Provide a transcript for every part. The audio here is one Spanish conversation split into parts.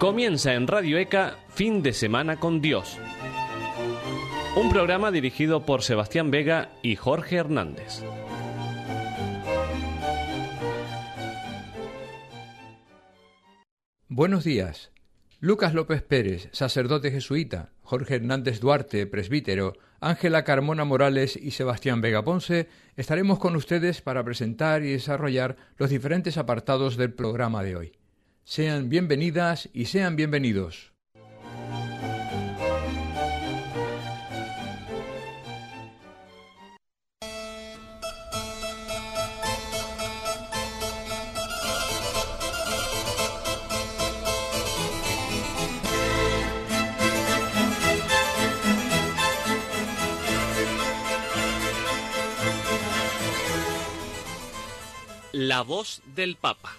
Comienza en Radio ECA Fin de Semana con Dios. Un programa dirigido por Sebastián Vega y Jorge Hernández. Buenos días. Lucas López Pérez, sacerdote jesuita, Jorge Hernández Duarte, presbítero, Ángela Carmona Morales y Sebastián Vega Ponce estaremos con ustedes para presentar y desarrollar los diferentes apartados del programa de hoy. Sean bienvenidas y sean bienvenidos. La voz del Papa.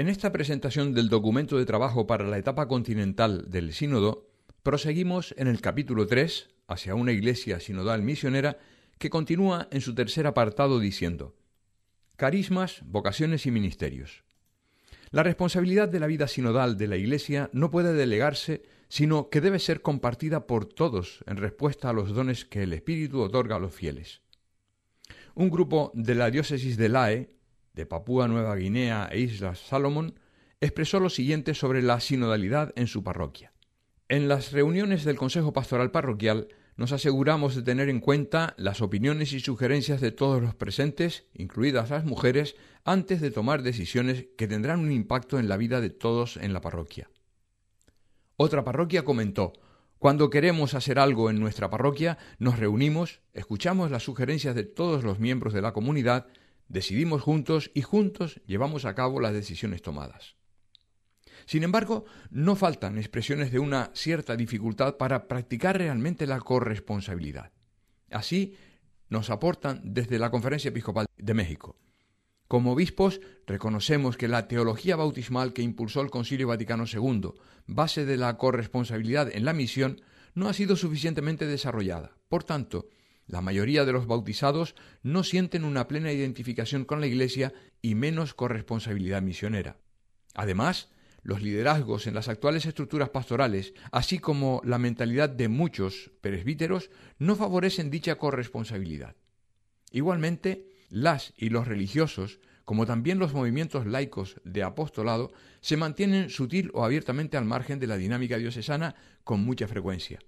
En esta presentación del documento de trabajo para la etapa continental del Sínodo, proseguimos en el capítulo 3, hacia una iglesia sinodal misionera, que continúa en su tercer apartado diciendo, Carismas, vocaciones y ministerios. La responsabilidad de la vida sinodal de la Iglesia no puede delegarse, sino que debe ser compartida por todos en respuesta a los dones que el Espíritu otorga a los fieles. Un grupo de la diócesis de Lae de Papúa Nueva Guinea e Islas Salomón, expresó lo siguiente sobre la sinodalidad en su parroquia. En las reuniones del Consejo Pastoral Parroquial nos aseguramos de tener en cuenta las opiniones y sugerencias de todos los presentes, incluidas las mujeres, antes de tomar decisiones que tendrán un impacto en la vida de todos en la parroquia. Otra parroquia comentó, cuando queremos hacer algo en nuestra parroquia, nos reunimos, escuchamos las sugerencias de todos los miembros de la comunidad decidimos juntos y juntos llevamos a cabo las decisiones tomadas. Sin embargo, no faltan expresiones de una cierta dificultad para practicar realmente la corresponsabilidad. Así nos aportan desde la Conferencia Episcopal de México. Como obispos, reconocemos que la teología bautismal que impulsó el Concilio Vaticano II, base de la corresponsabilidad en la misión, no ha sido suficientemente desarrollada. Por tanto, la mayoría de los bautizados no sienten una plena identificación con la Iglesia y menos corresponsabilidad misionera. Además, los liderazgos en las actuales estructuras pastorales, así como la mentalidad de muchos presbíteros, no favorecen dicha corresponsabilidad. Igualmente, las y los religiosos, como también los movimientos laicos de apostolado, se mantienen sutil o abiertamente al margen de la dinámica diocesana con mucha frecuencia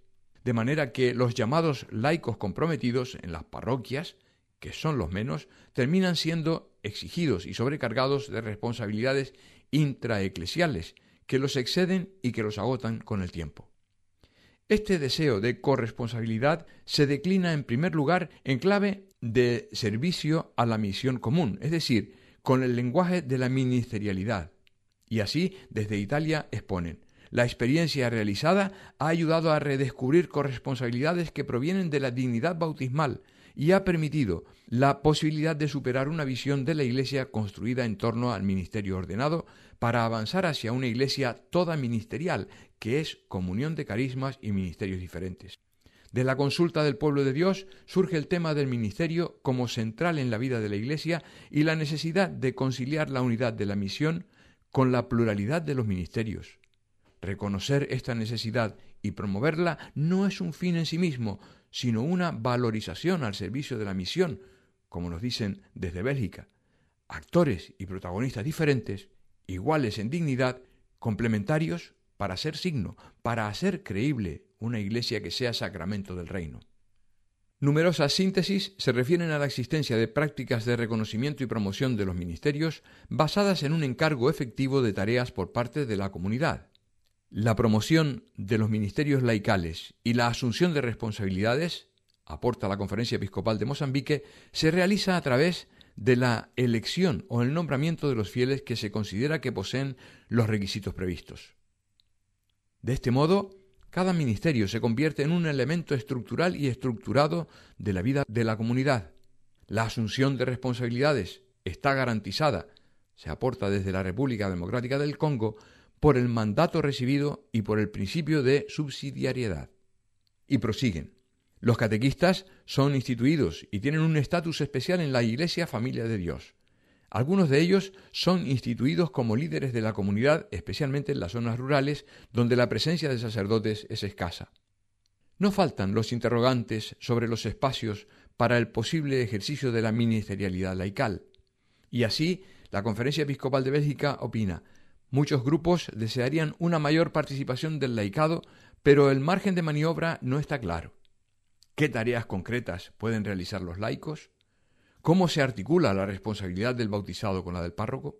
de manera que los llamados laicos comprometidos en las parroquias, que son los menos, terminan siendo exigidos y sobrecargados de responsabilidades intraeclesiales que los exceden y que los agotan con el tiempo. Este deseo de corresponsabilidad se declina en primer lugar en clave de servicio a la misión común, es decir, con el lenguaje de la ministerialidad. Y así, desde Italia exponen, la experiencia realizada ha ayudado a redescubrir corresponsabilidades que provienen de la dignidad bautismal y ha permitido la posibilidad de superar una visión de la Iglesia construida en torno al ministerio ordenado para avanzar hacia una Iglesia toda ministerial, que es comunión de carismas y ministerios diferentes. De la consulta del pueblo de Dios surge el tema del ministerio como central en la vida de la Iglesia y la necesidad de conciliar la unidad de la misión con la pluralidad de los ministerios. Reconocer esta necesidad y promoverla no es un fin en sí mismo, sino una valorización al servicio de la misión, como nos dicen desde Bélgica. Actores y protagonistas diferentes, iguales en dignidad, complementarios para ser signo, para hacer creíble una iglesia que sea sacramento del reino. Numerosas síntesis se refieren a la existencia de prácticas de reconocimiento y promoción de los ministerios basadas en un encargo efectivo de tareas por parte de la comunidad. La promoción de los ministerios laicales y la asunción de responsabilidades, aporta la Conferencia Episcopal de Mozambique, se realiza a través de la elección o el nombramiento de los fieles que se considera que poseen los requisitos previstos. De este modo, cada ministerio se convierte en un elemento estructural y estructurado de la vida de la comunidad. La asunción de responsabilidades está garantizada, se aporta desde la República Democrática del Congo, por el mandato recibido y por el principio de subsidiariedad. Y prosiguen. Los catequistas son instituidos y tienen un estatus especial en la Iglesia Familia de Dios. Algunos de ellos son instituidos como líderes de la comunidad, especialmente en las zonas rurales, donde la presencia de sacerdotes es escasa. No faltan los interrogantes sobre los espacios para el posible ejercicio de la ministerialidad laical. Y así, la Conferencia Episcopal de Bélgica opina, muchos grupos desearían una mayor participación del laicado, pero el margen de maniobra no está claro. ¿Qué tareas concretas pueden realizar los laicos? ¿Cómo se articula la responsabilidad del bautizado con la del párroco?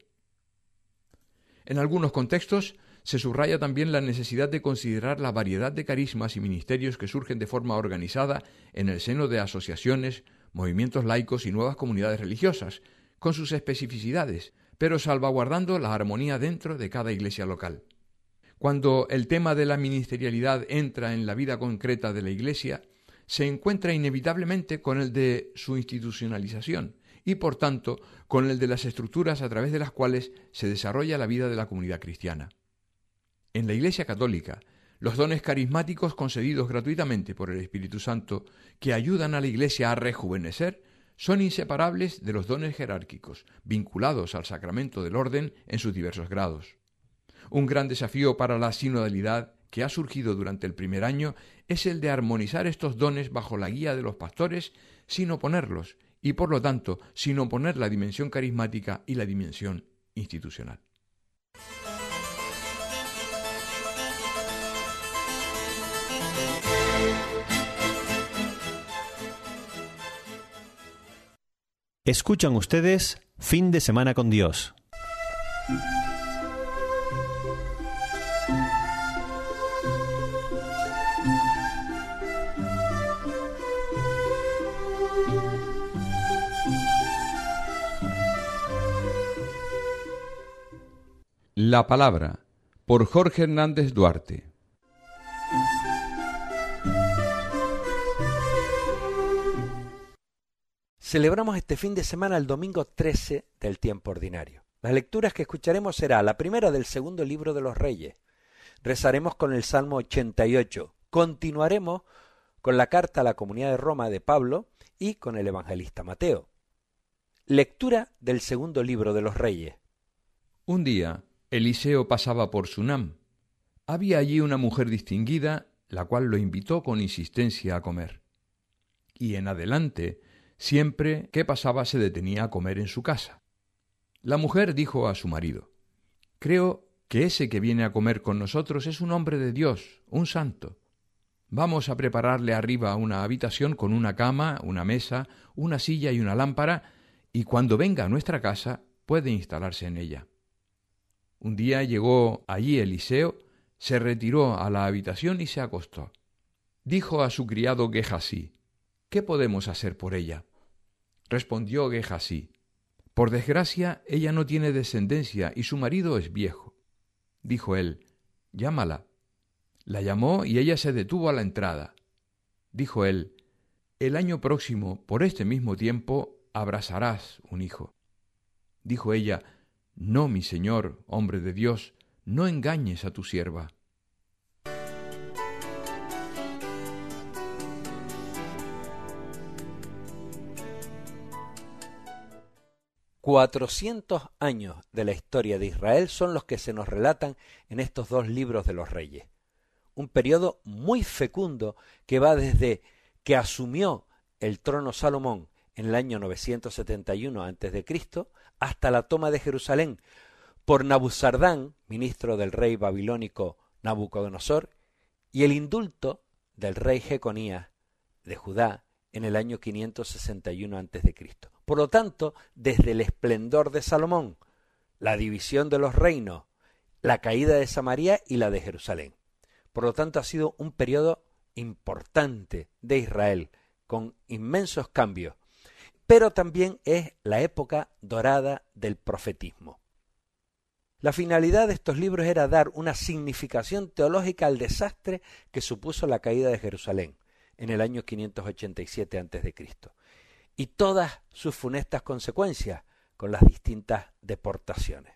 En algunos contextos se subraya también la necesidad de considerar la variedad de carismas y ministerios que surgen de forma organizada en el seno de asociaciones, movimientos laicos y nuevas comunidades religiosas, con sus especificidades, pero salvaguardando la armonía dentro de cada iglesia local. Cuando el tema de la ministerialidad entra en la vida concreta de la iglesia, se encuentra inevitablemente con el de su institucionalización y, por tanto, con el de las estructuras a través de las cuales se desarrolla la vida de la comunidad cristiana. En la Iglesia Católica, los dones carismáticos concedidos gratuitamente por el Espíritu Santo, que ayudan a la Iglesia a rejuvenecer, son inseparables de los dones jerárquicos, vinculados al sacramento del orden en sus diversos grados. Un gran desafío para la sinodalidad que ha surgido durante el primer año es el de armonizar estos dones bajo la guía de los pastores sin oponerlos y por lo tanto sin oponer la dimensión carismática y la dimensión institucional. Escuchan ustedes Fin de Semana con Dios. La palabra por Jorge Hernández Duarte. Celebramos este fin de semana el domingo 13 del tiempo ordinario. Las lecturas que escucharemos será la primera del segundo libro de los Reyes. Rezaremos con el Salmo 88. Continuaremos con la carta a la comunidad de Roma de Pablo y con el evangelista Mateo. Lectura del segundo libro de los Reyes. Un día Eliseo pasaba por Sunam. Había allí una mujer distinguida, la cual lo invitó con insistencia a comer. Y en adelante, siempre que pasaba se detenía a comer en su casa. La mujer dijo a su marido, Creo que ese que viene a comer con nosotros es un hombre de Dios, un santo. Vamos a prepararle arriba una habitación con una cama, una mesa, una silla y una lámpara, y cuando venga a nuestra casa puede instalarse en ella. Un día llegó allí Eliseo, se retiró a la habitación y se acostó. Dijo a su criado Gehasí, ¿qué podemos hacer por ella? Respondió Gehasí, por desgracia ella no tiene descendencia y su marido es viejo. Dijo él, llámala. La llamó y ella se detuvo a la entrada. Dijo él, el año próximo, por este mismo tiempo, abrazarás un hijo. Dijo ella, no, mi señor, hombre de Dios, no engañes a tu sierva. Cuatrocientos años de la historia de Israel son los que se nos relatan en estos dos libros de los reyes. Un periodo muy fecundo que va desde que asumió el trono Salomón en el año 971 a.C. hasta la toma de Jerusalén por Nabuzardán, ministro del rey babilónico Nabucodonosor, y el indulto del rey Jeconías de Judá en el año 561 a.C. Por lo tanto, desde el esplendor de Salomón, la división de los reinos, la caída de Samaria y la de Jerusalén. Por lo tanto, ha sido un periodo importante de Israel, con inmensos cambios, pero también es la época dorada del profetismo. La finalidad de estos libros era dar una significación teológica al desastre que supuso la caída de Jerusalén en el año 587 a.C. y todas sus funestas consecuencias con las distintas deportaciones.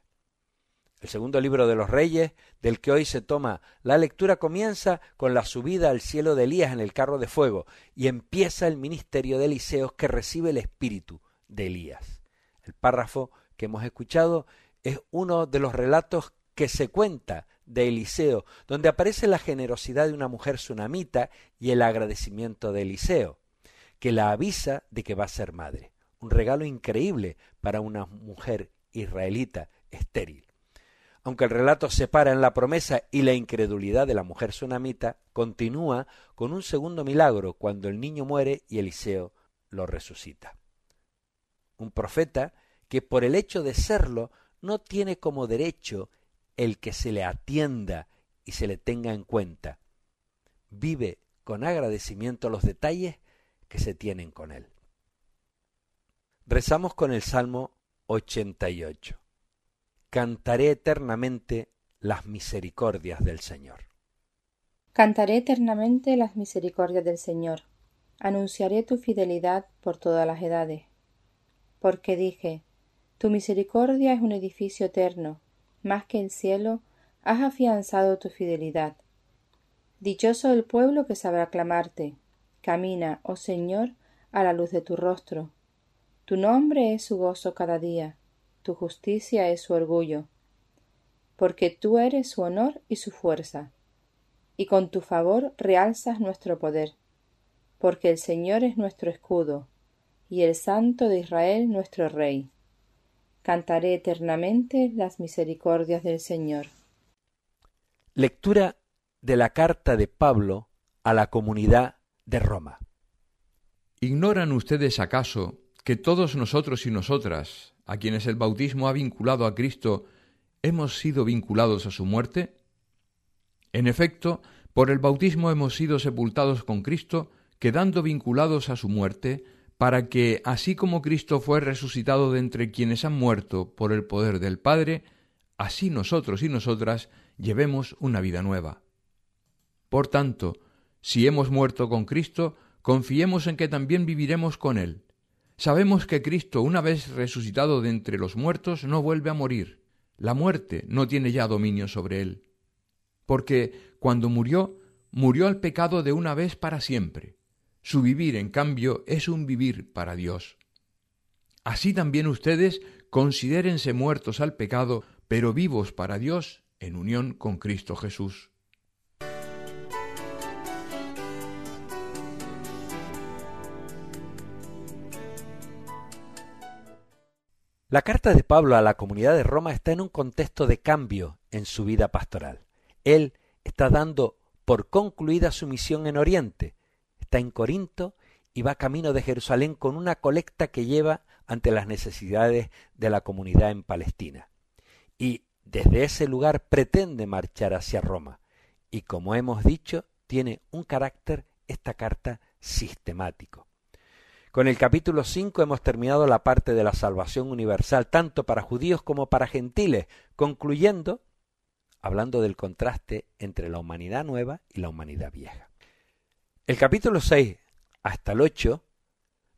El segundo libro de los reyes, del que hoy se toma la lectura, comienza con la subida al cielo de Elías en el carro de fuego y empieza el ministerio de Eliseos que recibe el espíritu de Elías. El párrafo que hemos escuchado es uno de los relatos que se cuenta de Eliseo, donde aparece la generosidad de una mujer sunamita y el agradecimiento de Eliseo, que la avisa de que va a ser madre. Un regalo increíble para una mujer israelita estéril. Aunque el relato separa en la promesa y la incredulidad de la mujer sunamita, continúa con un segundo milagro cuando el niño muere y Eliseo lo resucita. Un profeta que por el hecho de serlo no tiene como derecho el que se le atienda y se le tenga en cuenta. Vive con agradecimiento los detalles que se tienen con él. Rezamos con el Salmo 88. Cantaré eternamente las misericordias del Señor. Cantaré eternamente las misericordias del Señor. Anunciaré tu fidelidad por todas las edades. Porque dije, tu misericordia es un edificio eterno, más que el cielo, has afianzado tu fidelidad. Dichoso el pueblo que sabrá clamarte. Camina, oh Señor, a la luz de tu rostro. Tu nombre es su gozo cada día, tu justicia es su orgullo, porque tú eres su honor y su fuerza, y con tu favor realzas nuestro poder, porque el Señor es nuestro escudo, y el Santo de Israel nuestro Rey cantaré eternamente las misericordias del Señor. Lectura de la carta de Pablo a la comunidad de Roma. ¿Ignoran ustedes acaso que todos nosotros y nosotras, a quienes el bautismo ha vinculado a Cristo, hemos sido vinculados a su muerte? En efecto, por el bautismo hemos sido sepultados con Cristo, quedando vinculados a su muerte, para que, así como Cristo fue resucitado de entre quienes han muerto por el poder del Padre, así nosotros y nosotras llevemos una vida nueva. Por tanto, si hemos muerto con Cristo, confiemos en que también viviremos con Él. Sabemos que Cristo, una vez resucitado de entre los muertos, no vuelve a morir. La muerte no tiene ya dominio sobre Él. Porque cuando murió, murió al pecado de una vez para siempre su vivir, en cambio, es un vivir para Dios. Así también ustedes considérense muertos al pecado, pero vivos para Dios en unión con Cristo Jesús. La carta de Pablo a la comunidad de Roma está en un contexto de cambio en su vida pastoral. Él está dando por concluida su misión en Oriente, está en Corinto y va camino de Jerusalén con una colecta que lleva ante las necesidades de la comunidad en Palestina. Y desde ese lugar pretende marchar hacia Roma. Y como hemos dicho, tiene un carácter esta carta sistemático. Con el capítulo 5 hemos terminado la parte de la salvación universal, tanto para judíos como para gentiles, concluyendo hablando del contraste entre la humanidad nueva y la humanidad vieja. El capítulo 6 hasta el 8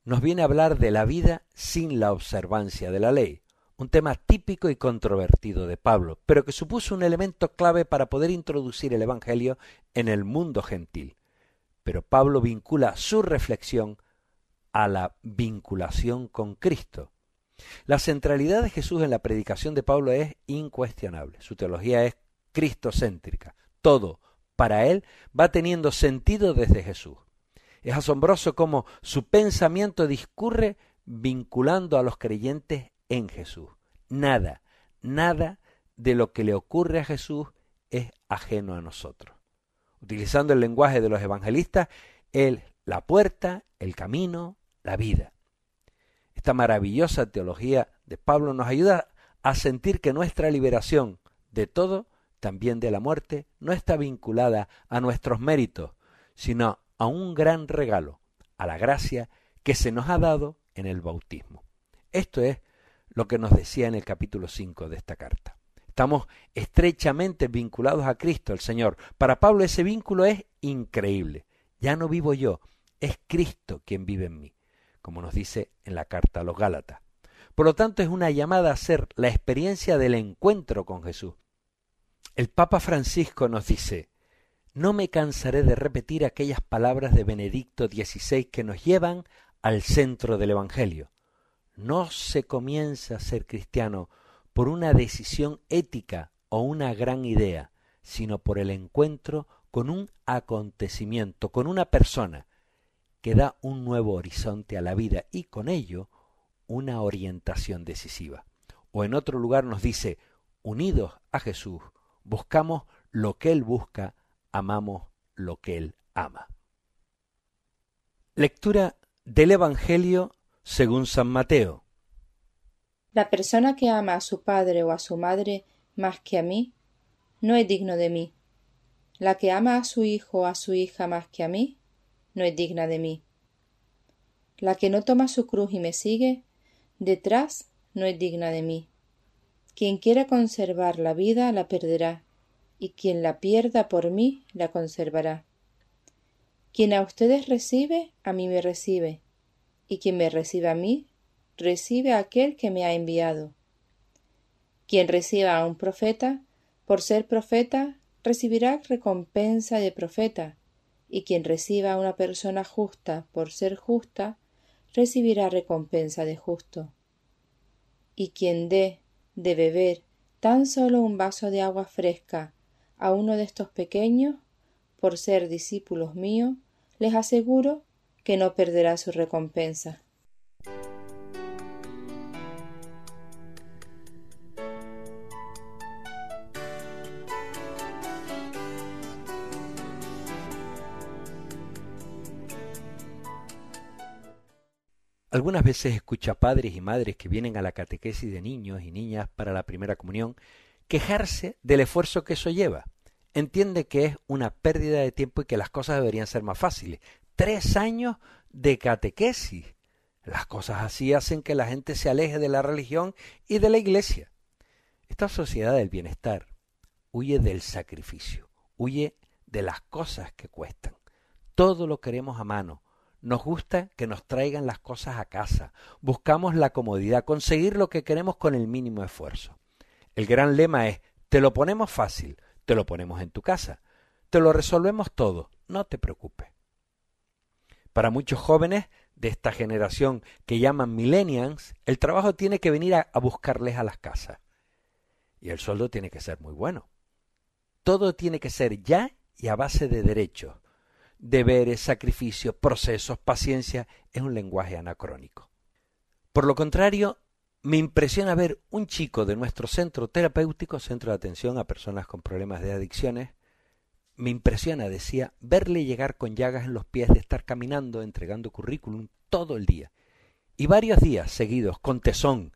nos viene a hablar de la vida sin la observancia de la ley, un tema típico y controvertido de Pablo, pero que supuso un elemento clave para poder introducir el Evangelio en el mundo gentil. Pero Pablo vincula su reflexión a la vinculación con Cristo. La centralidad de Jesús en la predicación de Pablo es incuestionable. Su teología es cristocéntrica. Todo, para él va teniendo sentido desde Jesús. Es asombroso cómo su pensamiento discurre vinculando a los creyentes en Jesús. Nada, nada de lo que le ocurre a Jesús es ajeno a nosotros. Utilizando el lenguaje de los evangelistas, él la puerta, el camino, la vida. Esta maravillosa teología de Pablo nos ayuda a sentir que nuestra liberación de todo, también de la muerte, no está vinculada a nuestros méritos, sino a un gran regalo, a la gracia que se nos ha dado en el bautismo. Esto es lo que nos decía en el capítulo 5 de esta carta. Estamos estrechamente vinculados a Cristo, el Señor. Para Pablo ese vínculo es increíble. Ya no vivo yo, es Cristo quien vive en mí, como nos dice en la carta a los Gálatas. Por lo tanto, es una llamada a ser la experiencia del encuentro con Jesús. El Papa Francisco nos dice, no me cansaré de repetir aquellas palabras de Benedicto XVI que nos llevan al centro del Evangelio. No se comienza a ser cristiano por una decisión ética o una gran idea, sino por el encuentro con un acontecimiento, con una persona que da un nuevo horizonte a la vida y con ello una orientación decisiva. O en otro lugar nos dice, unidos a Jesús, buscamos lo que Él busca, amamos lo que Él ama. Lectura del Evangelio según San Mateo. La persona que ama a su padre o a su madre más que a mí, no es digno de mí. La que ama a su hijo o a su hija más que a mí, no es digna de mí. La que no toma su cruz y me sigue, detrás no es digna de mí. Quien quiera conservar la vida la perderá, y quien la pierda por mí la conservará. Quien a ustedes recibe, a mí me recibe, y quien me recibe a mí, recibe a aquel que me ha enviado. Quien reciba a un profeta, por ser profeta, recibirá recompensa de profeta, y quien reciba a una persona justa por ser justa, recibirá recompensa de justo. Y quien dé de beber tan solo un vaso de agua fresca a uno de estos pequeños, por ser discípulos míos, les aseguro que no perderá su recompensa. Algunas veces escucho a padres y madres que vienen a la catequesis de niños y niñas para la primera comunión quejarse del esfuerzo que eso lleva. Entiende que es una pérdida de tiempo y que las cosas deberían ser más fáciles. Tres años de catequesis. Las cosas así hacen que la gente se aleje de la religión y de la iglesia. Esta sociedad del bienestar huye del sacrificio, huye de las cosas que cuestan. Todo lo queremos a mano, nos gusta que nos traigan las cosas a casa. Buscamos la comodidad, conseguir lo que queremos con el mínimo esfuerzo. El gran lema es, te lo ponemos fácil, te lo ponemos en tu casa, te lo resolvemos todo, no te preocupes. Para muchos jóvenes de esta generación que llaman millennials, el trabajo tiene que venir a, a buscarles a las casas. Y el sueldo tiene que ser muy bueno. Todo tiene que ser ya y a base de derechos deberes, sacrificios, procesos, paciencia, es un lenguaje anacrónico. Por lo contrario, me impresiona ver un chico de nuestro centro terapéutico, centro de atención a personas con problemas de adicciones, me impresiona, decía, verle llegar con llagas en los pies de estar caminando, entregando currículum todo el día, y varios días seguidos, con tesón,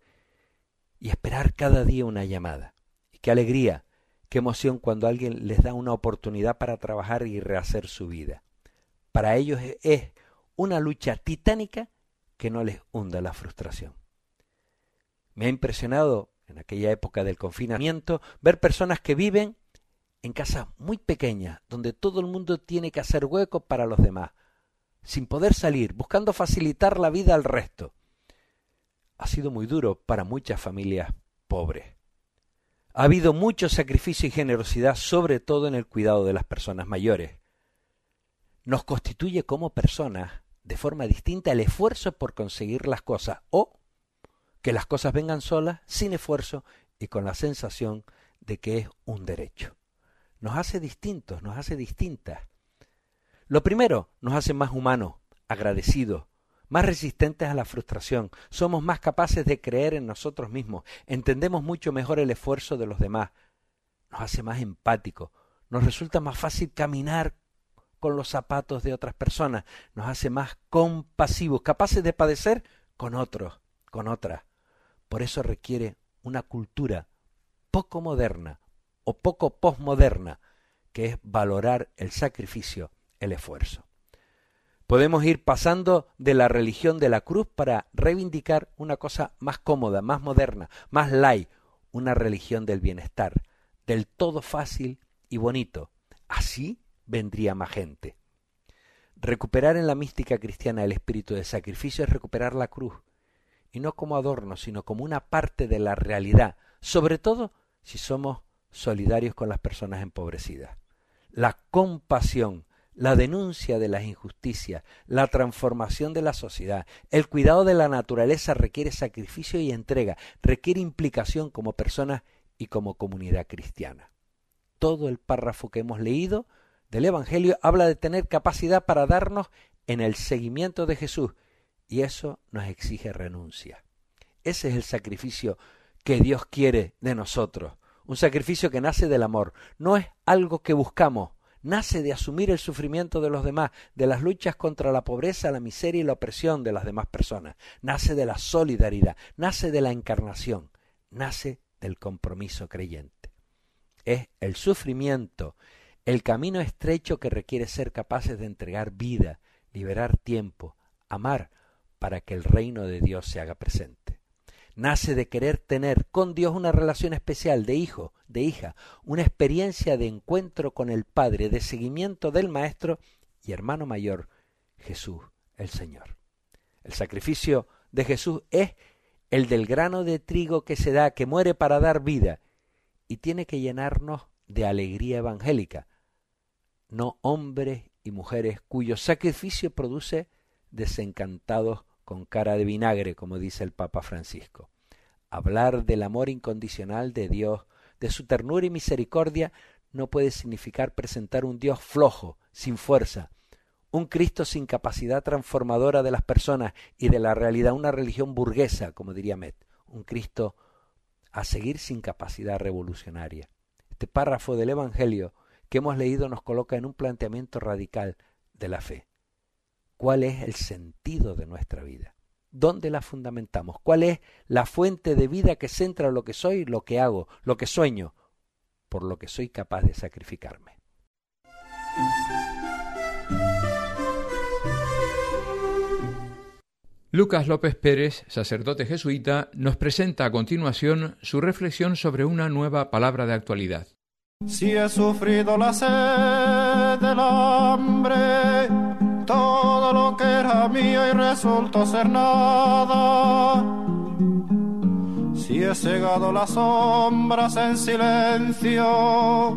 y esperar cada día una llamada. Y qué alegría, qué emoción cuando alguien les da una oportunidad para trabajar y rehacer su vida para ellos es una lucha titánica que no les hunda la frustración. Me ha impresionado en aquella época del confinamiento ver personas que viven en casas muy pequeñas, donde todo el mundo tiene que hacer hueco para los demás, sin poder salir, buscando facilitar la vida al resto. Ha sido muy duro para muchas familias pobres. Ha habido mucho sacrificio y generosidad, sobre todo en el cuidado de las personas mayores nos constituye como personas de forma distinta el esfuerzo por conseguir las cosas o que las cosas vengan solas, sin esfuerzo y con la sensación de que es un derecho. Nos hace distintos, nos hace distintas. Lo primero, nos hace más humanos, agradecidos, más resistentes a la frustración, somos más capaces de creer en nosotros mismos, entendemos mucho mejor el esfuerzo de los demás, nos hace más empáticos, nos resulta más fácil caminar con los zapatos de otras personas, nos hace más compasivos, capaces de padecer con otros, con otras. Por eso requiere una cultura poco moderna o poco posmoderna, que es valorar el sacrificio, el esfuerzo. Podemos ir pasando de la religión de la cruz para reivindicar una cosa más cómoda, más moderna, más light, una religión del bienestar, del todo fácil y bonito. Así vendría más gente. Recuperar en la mística cristiana el espíritu de sacrificio es recuperar la cruz, y no como adorno, sino como una parte de la realidad, sobre todo si somos solidarios con las personas empobrecidas. La compasión, la denuncia de las injusticias, la transformación de la sociedad, el cuidado de la naturaleza requiere sacrificio y entrega, requiere implicación como personas y como comunidad cristiana. Todo el párrafo que hemos leído del Evangelio habla de tener capacidad para darnos en el seguimiento de Jesús. Y eso nos exige renuncia. Ese es el sacrificio que Dios quiere de nosotros, un sacrificio que nace del amor, no es algo que buscamos, nace de asumir el sufrimiento de los demás, de las luchas contra la pobreza, la miseria y la opresión de las demás personas, nace de la solidaridad, nace de la encarnación, nace del compromiso creyente. Es el sufrimiento, el camino estrecho que requiere ser capaces de entregar vida, liberar tiempo, amar, para que el reino de Dios se haga presente nace de querer tener con Dios una relación especial de hijo, de hija, una experiencia de encuentro con el Padre, de seguimiento del Maestro y hermano mayor, Jesús el Señor. El sacrificio de Jesús es el del grano de trigo que se da, que muere para dar vida, y tiene que llenarnos de alegría evangélica, no hombres y mujeres cuyo sacrificio produce desencantados con cara de vinagre, como dice el Papa Francisco. Hablar del amor incondicional de Dios, de su ternura y misericordia, no puede significar presentar un Dios flojo, sin fuerza, un Cristo sin capacidad transformadora de las personas y de la realidad, una religión burguesa, como diría Met, un Cristo a seguir sin capacidad revolucionaria. Este párrafo del Evangelio que hemos leído nos coloca en un planteamiento radical de la fe cuál es el sentido de nuestra vida, dónde la fundamentamos, cuál es la fuente de vida que centra lo que soy, lo que hago, lo que sueño, por lo que soy capaz de sacrificarme. Lucas López Pérez, sacerdote jesuita, nos presenta a continuación su reflexión sobre una nueva palabra de actualidad. Si he sufrido la sed del hambre, todo lo que era mío y resultó ser nada. Si he cegado las sombras en silencio,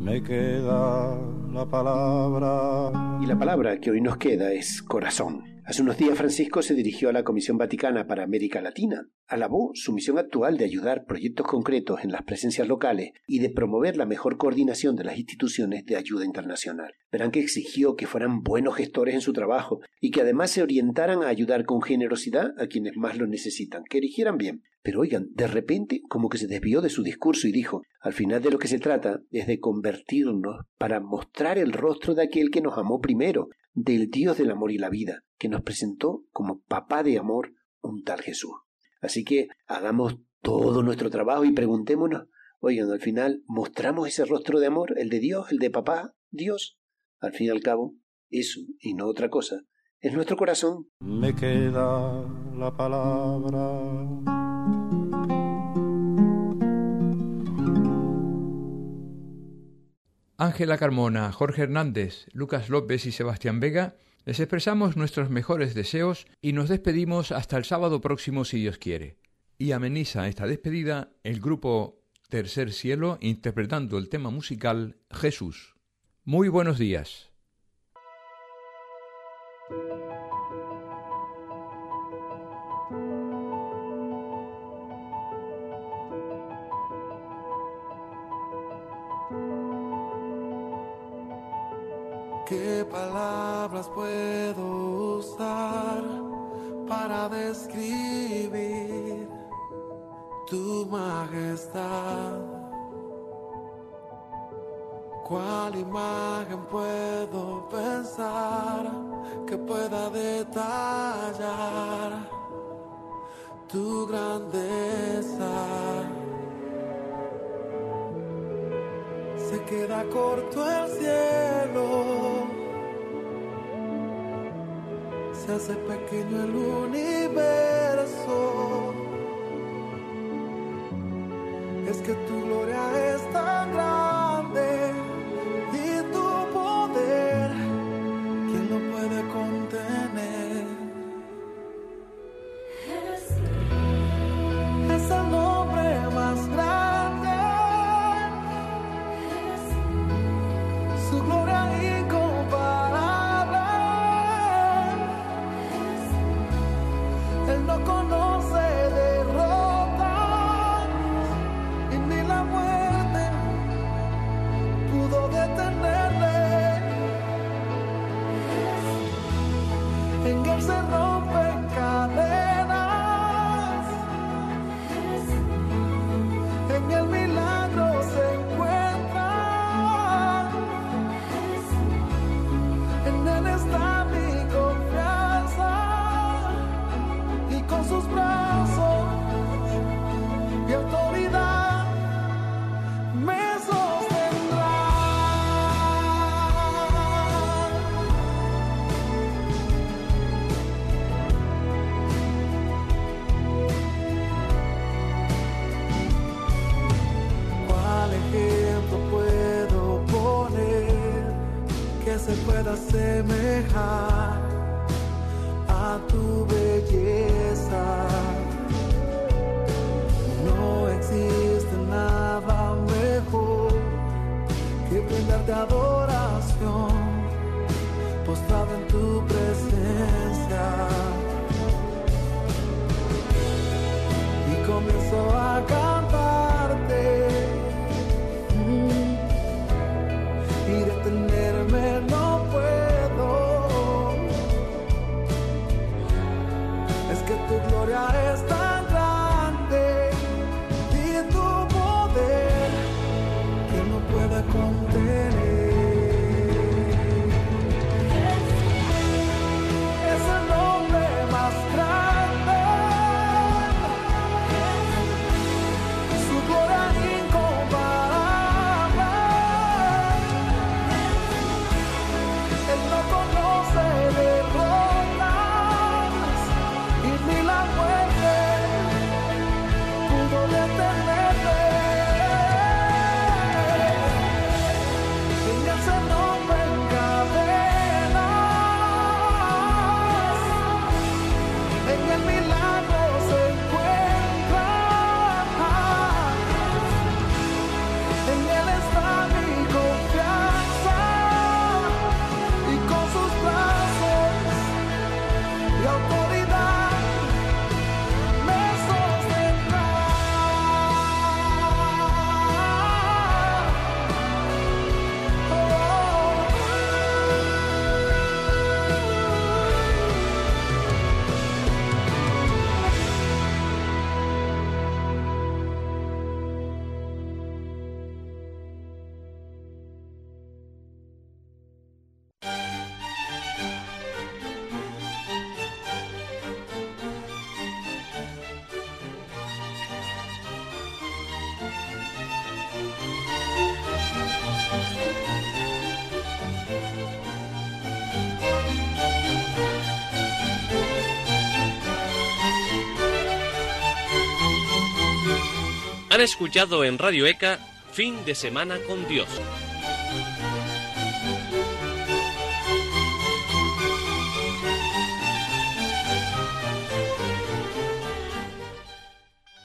me queda la palabra. Y la palabra que hoy nos queda es corazón. Hace unos días Francisco se dirigió a la Comisión Vaticana para América Latina. Alabó su misión actual de ayudar proyectos concretos en las presencias locales y de promover la mejor coordinación de las instituciones de ayuda internacional. Verán que exigió que fueran buenos gestores en su trabajo y que además se orientaran a ayudar con generosidad a quienes más lo necesitan, que eligieran bien. Pero oigan, de repente como que se desvió de su discurso y dijo, al final de lo que se trata es de convertirnos para mostrar el rostro de aquel que nos amó primero, del Dios del amor y la vida, que nos presentó como papá de amor un tal Jesús. Así que hagamos todo nuestro trabajo y preguntémonos, oigan, al final, ¿mostramos ese rostro de amor, el de Dios, el de papá, Dios? Al fin y al cabo, eso, y no otra cosa, es nuestro corazón. Me queda la palabra. Ángela Carmona, Jorge Hernández, Lucas López y Sebastián Vega, les expresamos nuestros mejores deseos y nos despedimos hasta el sábado próximo si Dios quiere. Y ameniza esta despedida el grupo Tercer Cielo interpretando el tema musical Jesús. Muy buenos días. Describir tu majestad? ¿Cuál imagen puedo pensar que pueda detallar tu grandeza? Se queda corto el cielo, hace pequeño el universo. Es que tu gloria es pueda asemejar a tu belleza? No existe nada mejor que brindarte adoración postrado en tu presencia. Y comienzo a Han escuchado en Radio ECA Fin de Semana con Dios.